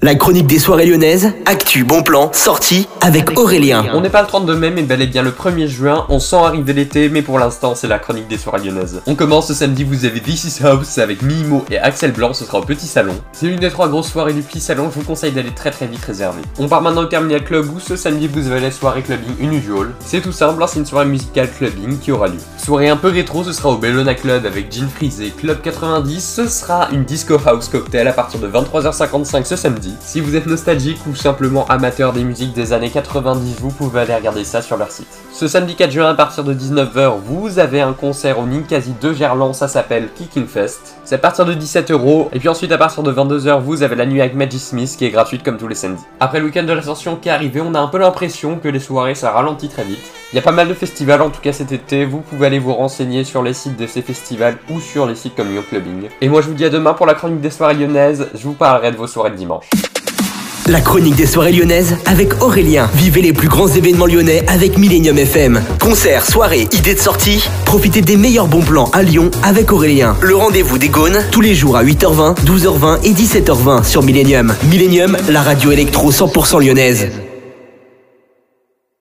La chronique des soirées lyonnaises, actu, bon plan, sortie avec Aurélien. On n'est pas le 32 mai mais bel et bien le 1er juin, on sent arriver l'été mais pour l'instant c'est la chronique des soirées lyonnaises. On commence ce samedi, vous avez This is House avec Mimo et Axel Blanc, ce sera au petit salon. C'est l'une des trois grosses soirées du petit salon, je vous conseille d'aller très très vite réserver. On part maintenant au Terminal Club où ce samedi vous avez la soirée clubbing unusual. C'est tout simple, hein, c'est une soirée musicale clubbing qui aura lieu. Soirée un peu rétro, ce sera au Bellona Club avec Jean Frisé, Club 90, ce sera une disco house cocktail à partir de 23h55 ce samedi. Si vous êtes nostalgique ou simplement amateur des musiques des années 90, vous pouvez aller regarder ça sur leur site. Ce samedi 4 juin à partir de 19h, vous avez un concert au Ninkasi de Gerland, ça s'appelle Kicking Fest. C'est à partir de 17 euros. Et puis ensuite à partir de 22h, vous avez la nuit avec Magic Smith qui est gratuite comme tous les samedis. Après le week-end de l'ascension qui est arrivé, on a un peu l'impression que les soirées ça ralentit très vite. Il y a pas mal de festivals en tout cas cet été, vous pouvez aller vous renseigner sur les sites de ces festivals ou sur les sites comme Lyon Clubbing. Et moi je vous dis à demain pour la chronique des soirées lyonnaises, je vous parlerai de vos soirées de dimanche. La chronique des soirées lyonnaises avec Aurélien. Vivez les plus grands événements lyonnais avec Millennium FM. Concerts, soirées, idées de sortie. Profitez des meilleurs bons plans à Lyon avec Aurélien. Le rendez-vous des Gaunes tous les jours à 8h20, 12h20 et 17h20 sur Millennium. Millennium, la radio électro 100% lyonnaise.